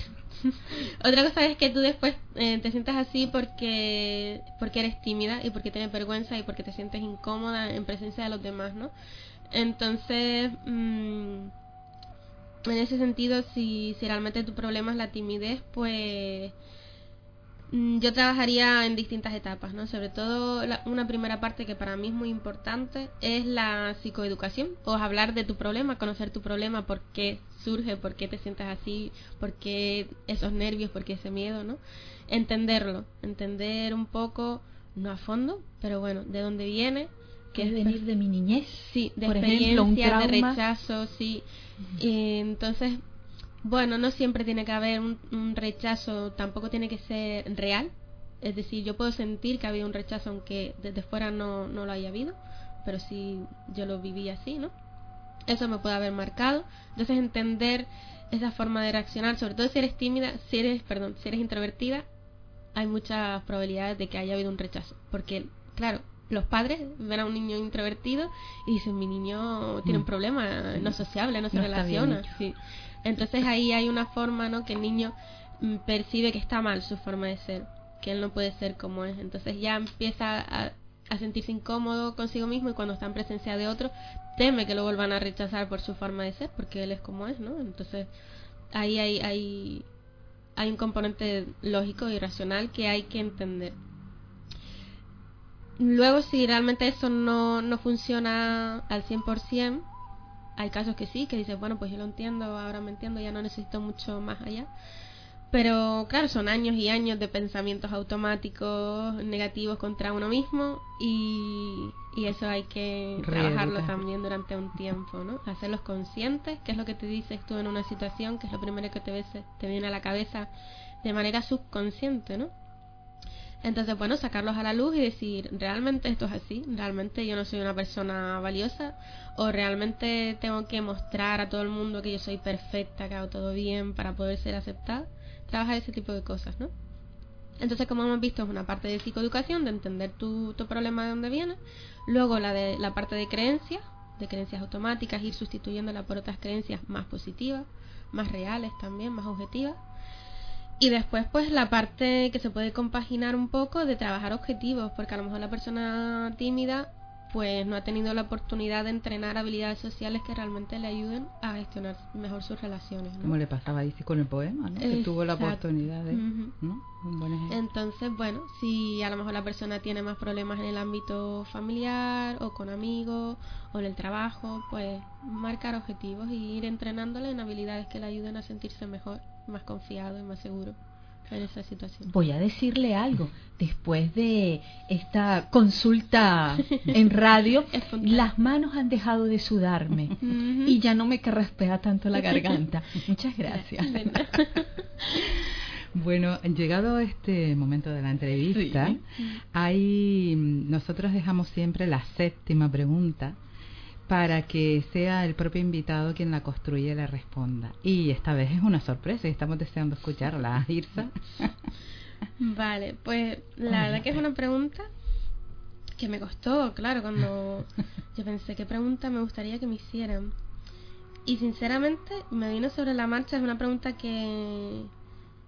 Otra cosa es que tú después eh, te sientas así porque porque eres tímida y porque tienes vergüenza y porque te sientes incómoda en presencia de los demás, ¿no? Entonces, mmm, en ese sentido, si, si realmente tu problema es la timidez, pues mm, yo trabajaría en distintas etapas, ¿no? Sobre todo la, una primera parte que para mí es muy importante es la psicoeducación, o hablar de tu problema, conocer tu problema, por qué surge, por qué te sientes así, por qué esos nervios, por qué ese miedo, ¿no? Entenderlo, entender un poco, no a fondo, pero bueno, de dónde viene, que es venir de mi niñez, sí, de por experiencia, ejemplo, un de trauma. rechazo, sí. Y entonces, bueno, no siempre tiene que haber un, un, rechazo, tampoco tiene que ser real. Es decir, yo puedo sentir que había un rechazo aunque desde fuera no, no lo haya habido, pero sí yo lo viví así, ¿no? Eso me puede haber marcado. Entonces entender esa forma de reaccionar, sobre todo si eres tímida, si eres, perdón, si eres introvertida, hay muchas probabilidades de que haya habido un rechazo, porque claro, los padres ven a un niño introvertido y dicen mi niño tiene un problema, no es sociable, no se No relaciona. Sí. Entonces ahí hay una forma, ¿no? Que el niño mm, percibe que está mal su forma de ser, que él no puede ser como es. Entonces ya empieza a, sentirse incómodo consigo mismo y cuando está en presencia de otro teme que lo vuelvan a rechazar por su forma de ser, porque él es como es, ¿no? Entonces ahí hay, hay, hay un componente lógico y racional que hay que entender. luego, si realmente eso no, no funciona al 100%, hay casos que sí, que dices, bueno, pues yo lo entiendo, ahora me entiendo, ya no necesito mucho más allá. Pero claro, son años y años de pensamientos automáticos negativos contra uno mismo y, y eso hay que trabajarlo también durante un tiempo, ¿no? Hacerlos conscientes, qué es lo que te dices tú en una situación, que es lo primero que te, ves, te viene a la cabeza de manera subconsciente, ¿no? Entonces, bueno, sacarlos a la luz y decir, realmente esto es así, realmente yo no soy una persona valiosa o realmente tengo que mostrar a todo el mundo que yo soy perfecta, que hago todo bien para poder ser aceptada. Trabaja ese tipo de cosas, ¿no? Entonces, como hemos visto, es una parte de psicoeducación, de entender tu, tu problema de dónde viene. Luego la de la parte de creencias, de creencias automáticas, ir sustituyéndola por otras creencias más positivas, más reales también, más objetivas. Y después, pues, la parte que se puede compaginar un poco de trabajar objetivos, porque a lo mejor la persona tímida pues no ha tenido la oportunidad de entrenar habilidades sociales que realmente le ayuden a gestionar mejor sus relaciones. Como le pasaba Isis con el poema, ¿no? que tuvo la oportunidad de... ¿no? Entonces, bueno, si a lo mejor la persona tiene más problemas en el ámbito familiar o con amigos o en el trabajo, pues marcar objetivos y ir entrenándole en habilidades que le ayuden a sentirse mejor, más confiado y más seguro en esa situación. Voy a decirle algo. Después de esta consulta en radio, las manos han dejado de sudarme y ya no me carraspea tanto la garganta. Muchas gracias. Bueno, llegado este momento de la entrevista, hay, nosotros dejamos siempre la séptima pregunta para que sea el propio invitado quien la construye y la responda. Y esta vez es una sorpresa y estamos deseando escucharla, Irsa. Vale, pues la verdad que es una pregunta que me costó, claro, cuando yo pensé qué pregunta me gustaría que me hicieran. Y sinceramente me vino sobre la marcha, es una pregunta que,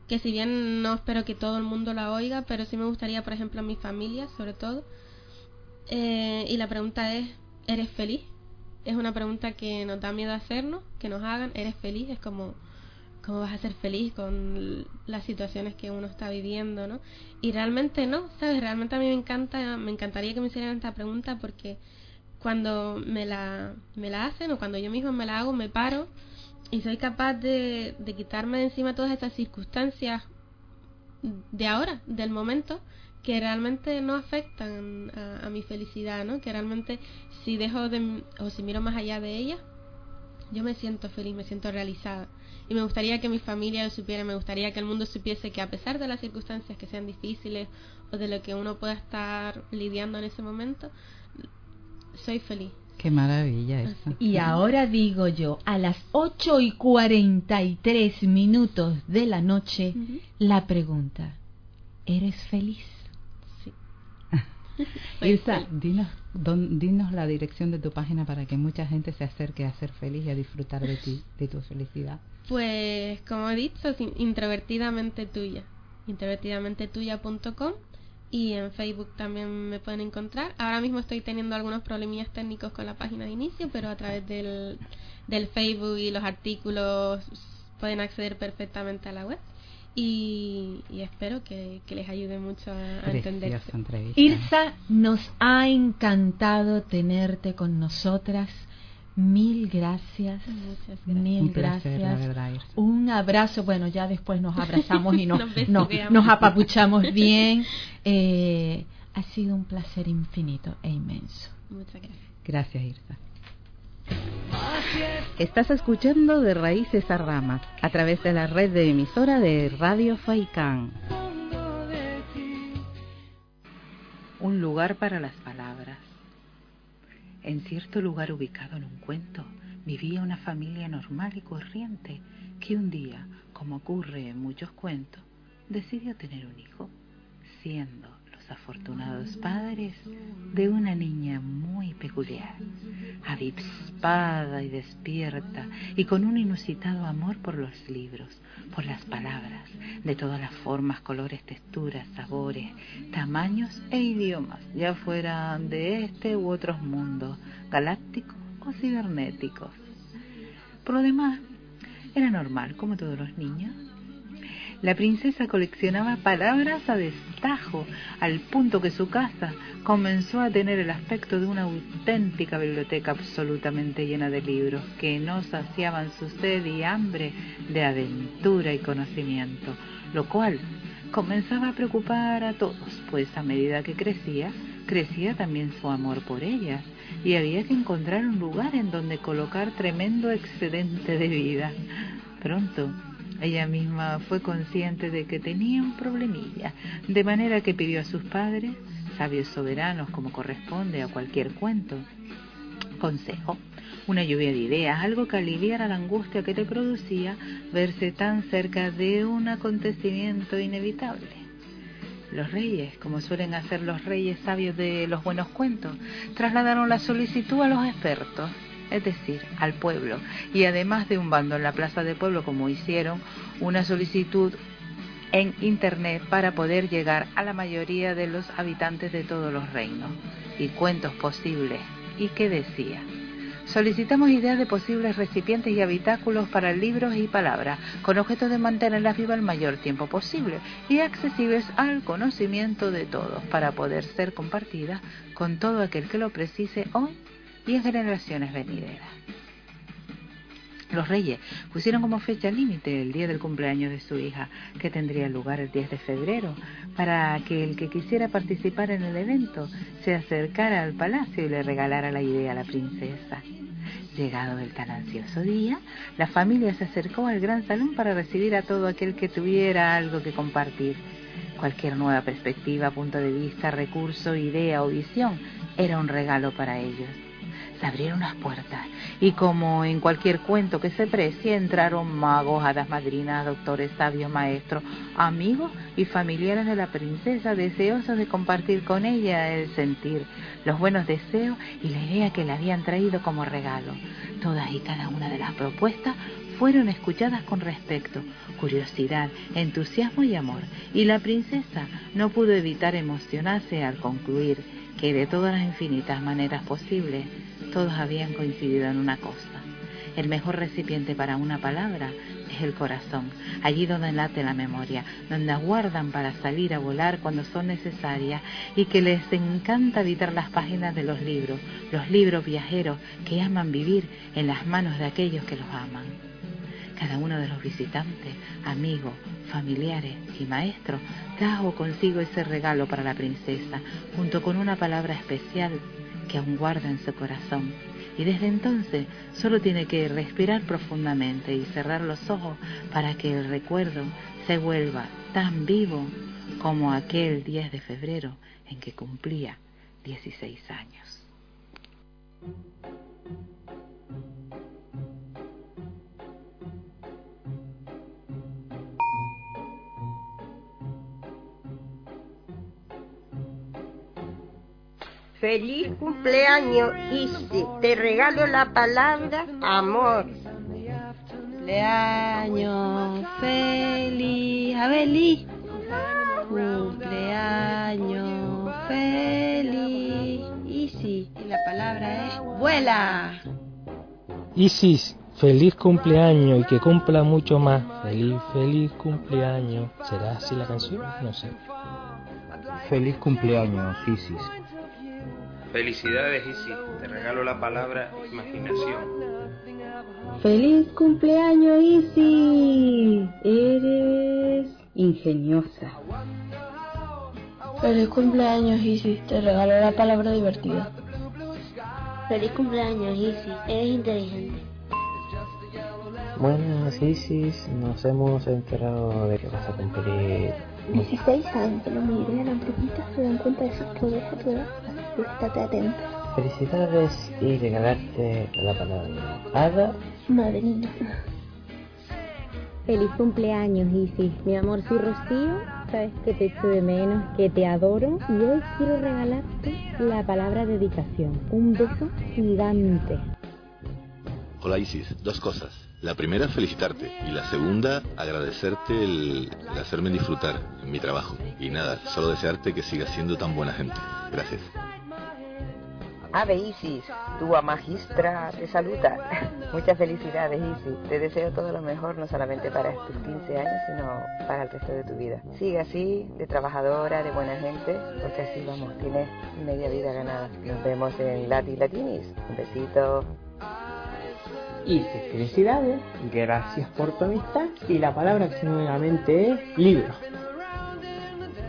que si bien no espero que todo el mundo la oiga, pero sí me gustaría, por ejemplo, a mi familia, sobre todo. Eh, y la pregunta es, ¿eres feliz? Es una pregunta que nos da miedo hacernos, que nos hagan, ¿eres feliz? Es como, ¿cómo vas a ser feliz con las situaciones que uno está viviendo, no? Y realmente no, ¿sabes? Realmente a mí me encanta, me encantaría que me hicieran esta pregunta porque cuando me la, me la hacen o cuando yo mismo me la hago, me paro y soy capaz de, de quitarme de encima todas estas circunstancias de ahora, del momento, que realmente no afectan a, mi felicidad, ¿no? Que realmente si dejo de, o si miro más allá de ella, yo me siento feliz, me siento realizada. Y me gustaría que mi familia lo supiera, me gustaría que el mundo supiese que a pesar de las circunstancias que sean difíciles o de lo que uno pueda estar lidiando en ese momento, soy feliz. Qué maravilla eso. Y ahora digo yo, a las 8 y 43 minutos de la noche, la pregunta, ¿eres feliz? Ilsa, dinos, dinos la dirección de tu página para que mucha gente se acerque a ser feliz y a disfrutar de ti, de tu felicidad. Pues, como he dicho, introvertidamente tuya, introvertidamente tuya.com y en Facebook también me pueden encontrar. Ahora mismo estoy teniendo algunos problemillas técnicos con la página de inicio, pero a través del, del Facebook y los artículos pueden acceder perfectamente a la web y, espero que, les ayude mucho a, entender. Irsa, nos ha encantado tenerte con nosotras. Mil gracias. Mil gracias. Un abrazo. Bueno, ya después nos abrazamos y nos, nos, apapuchamos bien. Eh, ha sido un placer infinito e inmenso. Muchas gracias. Gracias, Irsa. Estás escuchando de Raíces a Ramas a través de la red de emisora de Radio Faicán. Un lugar para las palabras. En cierto lugar ubicado en un cuento vivía una familia normal y corriente que un día, como ocurre en muchos cuentos, decidió tener un hijo, siendo afortunados padres de una niña muy peculiar, avispada y despierta y con un inusitado amor por los libros, por las palabras, de todas las formas, colores, texturas, sabores, tamaños e idiomas, ya fueran de este u otros mundos, galácticos o cibernéticos. Por lo demás, era normal, como todos los niños, La princesa coleccionaba palabras a destajo, al punto que su casa comenzó a tener el aspecto de una auténtica biblioteca absolutamente llena de libros que no saciaban su sed y hambre de aventura y conocimiento, lo cual comenzaba a preocupar a todos, pues a medida que crecía, crecía también su amor por ellas y había que encontrar un lugar en donde colocar tremendo excedente de vida. Pronto, ella misma fue consciente de que tenía un problemilla, de manera que pidió a sus padres, sabios soberanos como corresponde a cualquier cuento, consejo, una lluvia de ideas, algo que aliviara la angustia que le producía verse tan cerca de un acontecimiento inevitable. Los reyes, como suelen hacer los reyes sabios de los buenos cuentos, trasladaron la solicitud a los expertos, es decir, al pueblo, y además de un bando en la plaza de pueblo, como hicieron, una solicitud en Internet para poder llegar a la mayoría de los habitantes de todos los reinos, y cuentos posibles. ¿Y qué decía? Solicitamos ideas de posibles recipientes y habitáculos para libros y palabras, con objeto de mantenerlas vivas el mayor tiempo posible y accesibles al conocimiento de todos, para poder ser compartidas con todo aquel que lo precise hoy y en generaciones venideras. Los reyes pusieron como fecha límite el día del cumpleaños de su hija, que tendría lugar el 10 de febrero, para que el que quisiera participar en el evento se acercara al palacio y le regalara la idea a la princesa. Llegado el tan ansioso día, la familia se acercó al gran salón para recibir a todo aquel que tuviera algo que compartir. Cualquier nueva perspectiva, punto de vista, recurso, idea o visión era un regalo para ellos se abrieron las puertas y como en cualquier cuento que se precie entraron magos, hadas madrinas, doctores, sabios, maestros, amigos y familiares de la princesa deseosos de compartir con ella el sentir, los buenos deseos y la idea que le habían traído como regalo. Todas y cada una de las propuestas fueron escuchadas con respeto, curiosidad, entusiasmo y amor, y la princesa no pudo evitar emocionarse al concluir que de todas las infinitas maneras posibles todos habían coincidido en una cosa. El mejor recipiente para una palabra es el corazón, allí donde late la memoria, donde aguardan para salir a volar cuando son necesarias y que les encanta habitar las páginas de los libros, los libros viajeros que aman vivir en las manos de aquellos que los aman. Cada uno de los visitantes, amigos, familiares y maestros trajo consigo ese regalo para la princesa, junto con una palabra especial que aún guarda en su corazón. Y desde entonces solo tiene que respirar profundamente y cerrar los ojos para que el recuerdo se vuelva tan vivo como aquel 10 de febrero en que cumplía 16 años. Feliz cumpleaños, Isi. Te regalo la palabra amor. Cumpleaños feliz, Abeli. Cumpleaños feliz, Isi. Y la palabra es vuela. Isis, feliz cumpleaños y que cumpla mucho más. Feliz, feliz cumpleaños. ¿Será así la canción? No sé. Feliz cumpleaños, Isis. Felicidades, Isi. Te regalo la palabra imaginación. Feliz cumpleaños, Isi. Eres ingeniosa. Feliz cumpleaños, Isi. Te regalo la palabra divertida. Feliz cumpleaños, Isi. Eres inteligente. Buenas, Isis. Nos hemos enterado de que vas a cumplir 16 años, la mayoría de las brujitas se dan cuenta de su poder a tu edad, así que estate atenta. Felicidades y regalarte la palabra. Hada. Madrina. Feliz cumpleaños, Isis. Mi amor, soy Rocío. Sabes que te echo de menos, que te adoro. Y hoy quiero regalarte la palabra dedicación. Un beso gigante. Hola, Isis. Dos cosas. La primera, felicitarte. Y la segunda, agradecerte el, hacerme disfrutar en mi trabajo. Y nada, solo desearte que sigas siendo tan buena gente. Gracias. Ave Isis, tu magistra te saluda. Muchas felicidades Isis. Te deseo todo lo mejor no solamente para estos 15 años, sino para el resto de tu vida. Sigue así, de trabajadora, de buena gente, porque así vamos, tienes media vida ganada. Nos vemos en Lati Latinis. Un besito. Isis, felicidades, gracias por tu amistad y la palabra que nuevamente es libro.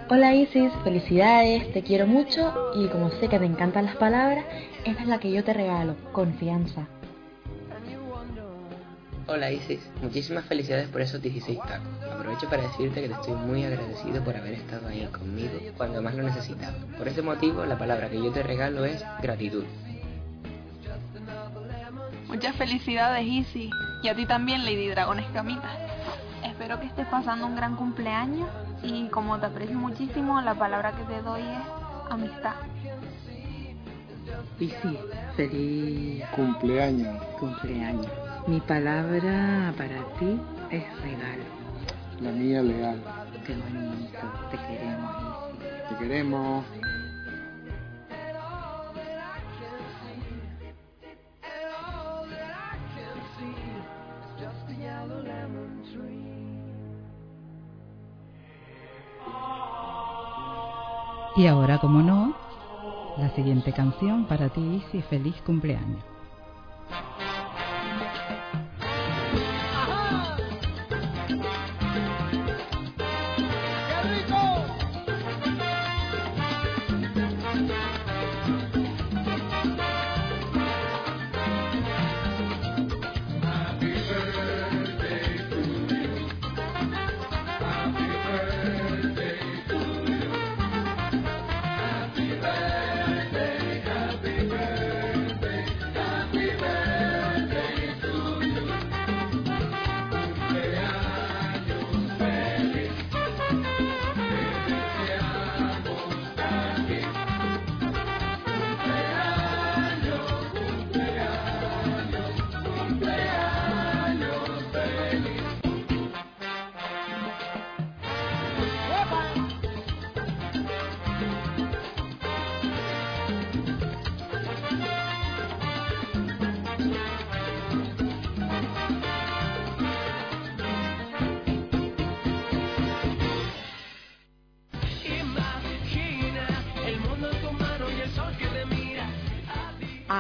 Hola Isis, felicidades, te quiero mucho y como sé que te encantan las palabras, esta es la que yo te regalo, confianza. Hola Isis, muchísimas felicidades por esos 16 tacos. Aprovecho para decirte que te estoy muy agradecido por haber estado ahí conmigo cuando más lo necesitaba. Por ese motivo, la palabra que yo te regalo es gratitud. Muchas felicidades Isis y a ti también Lady Dragón Escamita. Espero que estés pasando un gran cumpleaños y como te aprecio muchísimo, la palabra que te doy es amistad. Y sí, feliz cumpleaños. Cumpleaños. Mi palabra para ti es regalo. La mía leal. Qué bonito. Te queremos, Isi. Te queremos. Y ahora, como no, la siguiente canción para ti, Isi, feliz cumpleaños.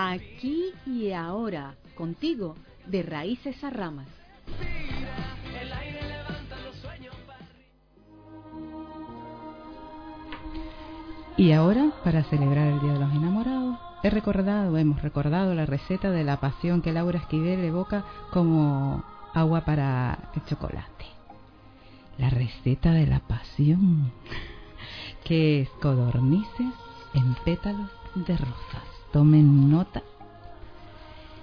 Aquí y ahora, contigo, de raíces a ramas. Y ahora, para celebrar el Día de los Enamorados, he recordado, hemos recordado la receta de la pasión que Laura Esquivel evoca como agua para el chocolate. La receta de la pasión, que es codornices en pétalos de rosas. Tomen nota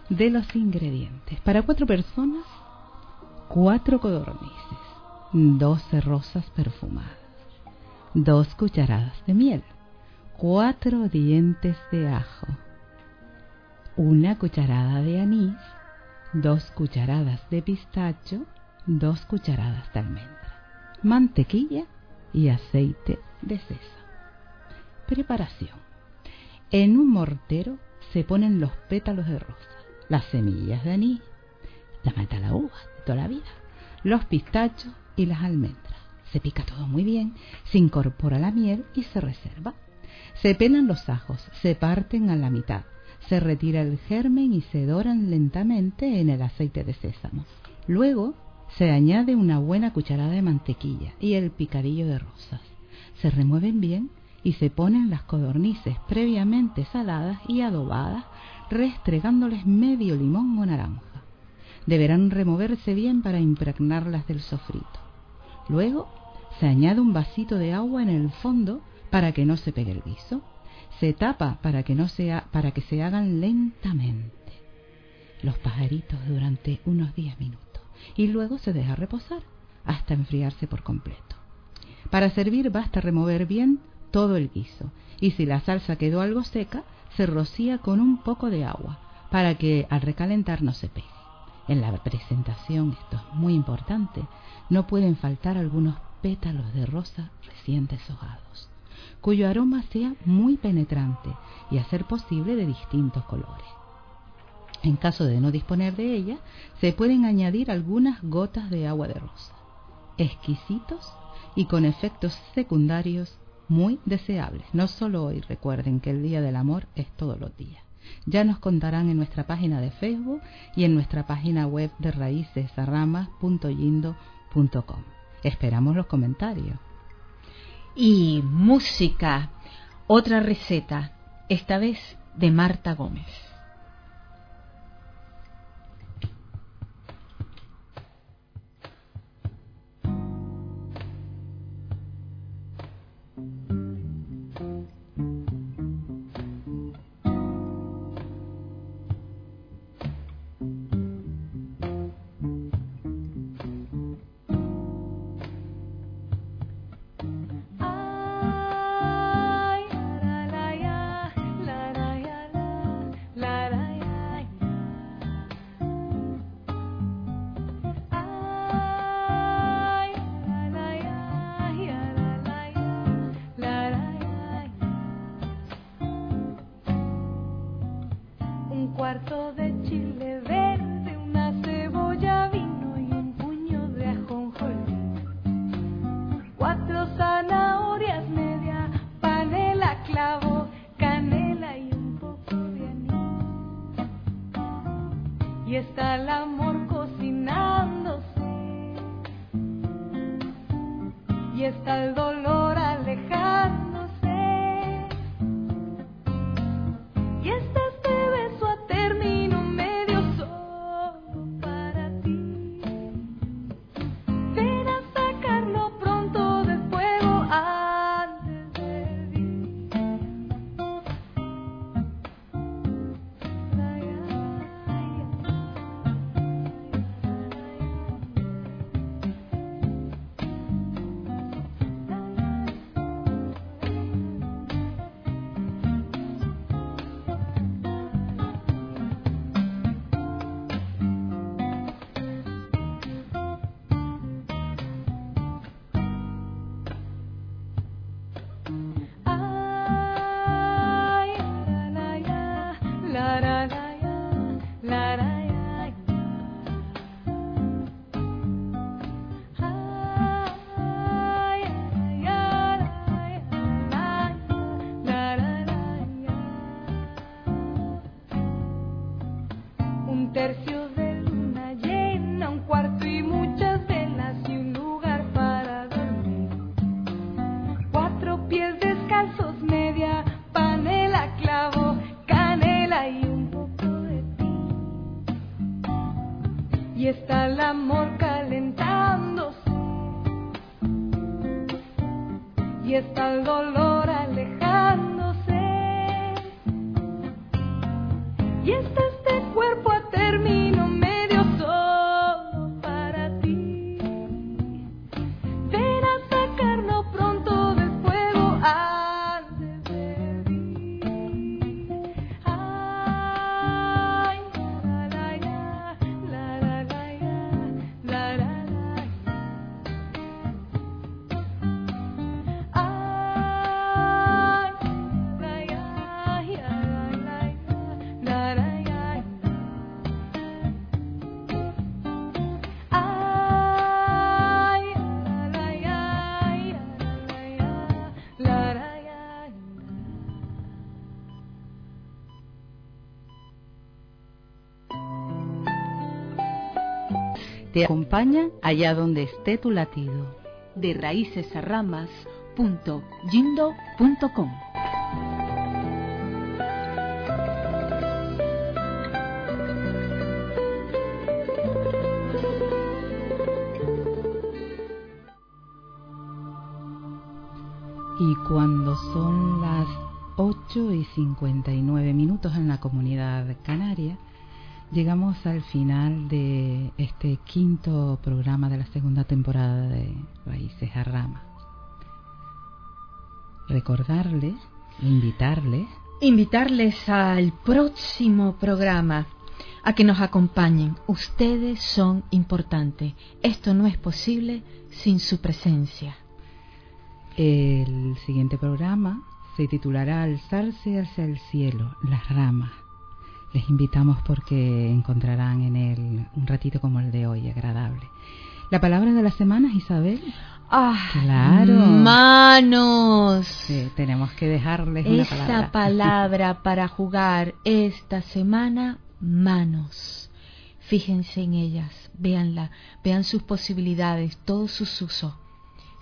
de los ingredientes. Para cuatro personas, cuatro codornices, doce rosas perfumadas, dos cucharadas de miel, cuatro dientes de ajo, una cucharada de anís, dos cucharadas de pistacho, dos cucharadas de almendra, mantequilla y aceite de sésamo. Preparación. En un mortero se ponen los pétalos de rosa, las semillas de anís, la mata la uva de toda la vida, los pistachos y las almendras. Se pica todo muy bien, se incorpora la miel y se reserva. Se pelan los ajos, se parten a la mitad, se retira el germen y se doran lentamente en el aceite de sésamo. Luego se añade una buena cucharada de mantequilla y el picadillo de rosas. Se remueven bien y se ponen las codornices previamente saladas y adobadas, restregándoles medio limón o naranja. Deberán removerse bien para impregnarlas del sofrito. Luego se añade un vasito de agua en el fondo para que no se pegue el guiso. Se tapa para que, no sea, para que se hagan lentamente los pajaritos durante unos 10 minutos y luego se deja reposar hasta enfriarse por completo. Para servir basta remover bien todo el guiso y si la salsa quedó algo seca, se rocía con un poco de agua para que al recalentar no se pegue. En la presentación, esto es muy importante, no pueden faltar algunos pétalos de rosa recién deshojados. cuyo aroma sea muy penetrante y a ser posible de distintos colores. En caso de no disponer de ella, se pueden añadir algunas gotas de agua de rosa. Exquisitos y con efectos secundarios muy deseables. No solo hoy, recuerden que el Día del Amor es todos los días. Ya nos contarán en nuestra página de Facebook y en nuestra página web de raícesarramas.yindo.com. Esperamos los comentarios. Y música, otra receta, esta vez de Marta Gómez. Te acompaña allá donde esté tu latido. De raíces a ramas Y cuando son las 8 y 59 minutos en la comunidad canaria, Llegamos al final de este quinto programa de la segunda temporada de Raíces a Ramas. Recordarles, invitarles. Invitarles al próximo programa a que nos acompañen. Ustedes son importantes. Esto no es posible sin su presencia. El siguiente programa se titulará Alzarse hacia el cielo, las ramas. Les invitamos porque encontrarán en él un ratito como el de hoy, agradable. La palabra de la semana, Isabel. Ah, claro. Manos. Sí, tenemos que dejarles una Esa palabra. palabra para jugar esta semana, manos. Fíjense en ellas, véanla, vean sus posibilidades, todos sus usos.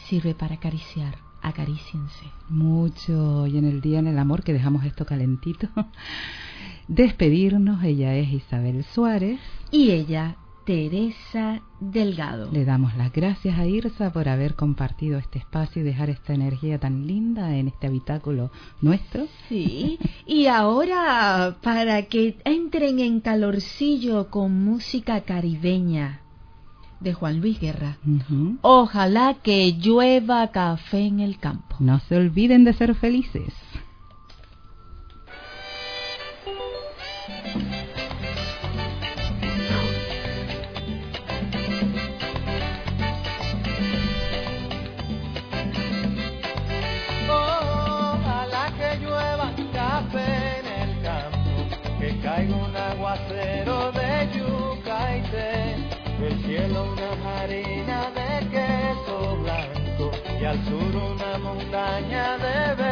Sirve para acariciar, acaríciense. Mucho. Y en el día en el amor que dejamos esto calentito. Despedirnos, ella es Isabel Suárez. Y ella, Teresa Delgado. Le damos las gracias a Irsa por haber compartido este espacio y dejar esta energía tan linda en este habitáculo nuestro. Sí, y ahora para que entren en calorcillo con música caribeña de Juan Luis Guerra. Ojalá que llueva café en el campo. No se olviden de ser felices. Y al sur una montaña de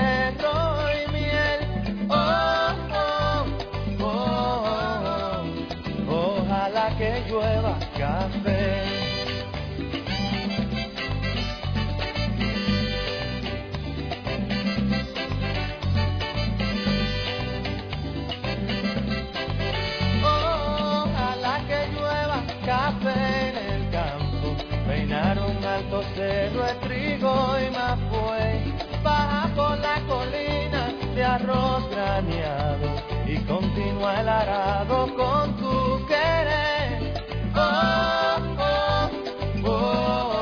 arroz graneado y continúa el arado con tu querer. Oh, oh, oh,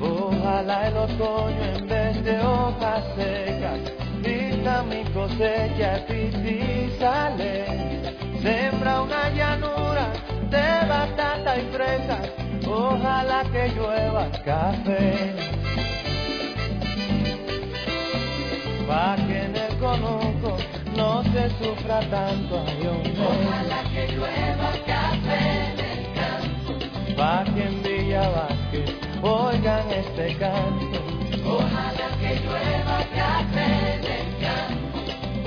oh. Ojalá el otoño en vez de hojas secas vista mi cosecha y sale. Sembra una llanura de batata y fresas, ojalá que llueva café. Pa' que en el no se sufra tanto, ay, hombre. Ojalá que llueva café en el campo. Pa' que en Villa Vázquez oigan este canto. Ojalá que llueva café en el campo.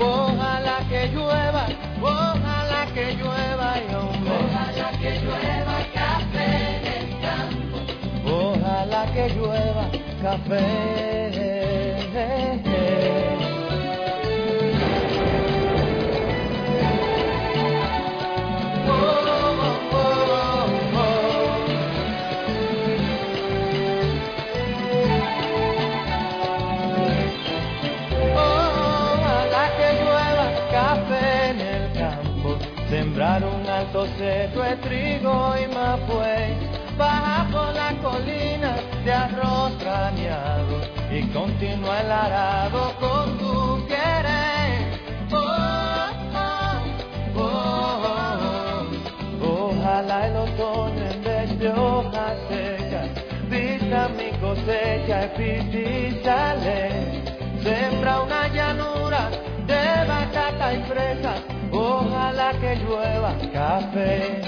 Ojalá que llueva, ojalá que llueva, ay, hombre. Ojalá que llueva café en el campo. Ojalá que llueva café. Alto cerro de trigo y mapuey, baja por la colina de arroz craneado y continúa el arado con tu querer. Oh, oh, oh, oh. Ojalá el otoño en vez de hojas secas vista mi cosecha y sale. Sembra una llanura de batata y fresas, ojalá que llueva café.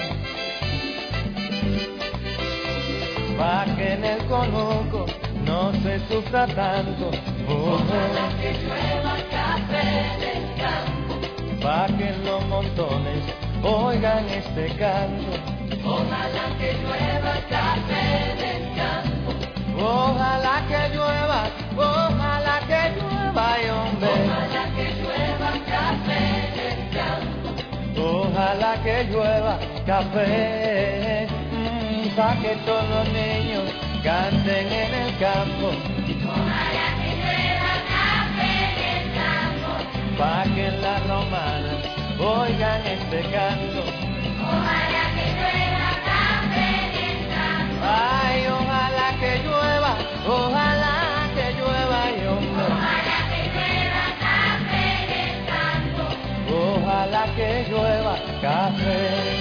Pa' que en el conuco no se sufra tanto, ojalá que llueva café en el campo. Pa' que los montones oigan este canto. Ojalá que llueva café en el campo. Ojalá que llueva, ojalá que llueva, ay, hombre. Ojalá que llueva Ojalá que llueva café, mm, pa' que todos los niños canten en el campo. Ojalá que llueva café en el campo. Pa' que las romanas oigan este canto. Ojalá que llueva café en el campo. Ay, ojalá que llueva, ojalá café